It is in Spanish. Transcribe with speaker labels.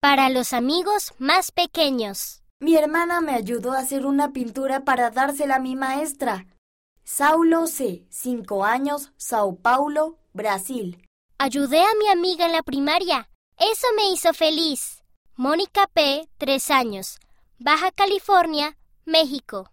Speaker 1: Para los amigos más pequeños.
Speaker 2: Mi hermana me ayudó a hacer una pintura para dársela a mi maestra. Saulo C., 5 años, Sao Paulo, Brasil.
Speaker 1: Ayudé a mi amiga en la primaria. Eso me hizo feliz. Mónica P., 3 años, Baja California, México.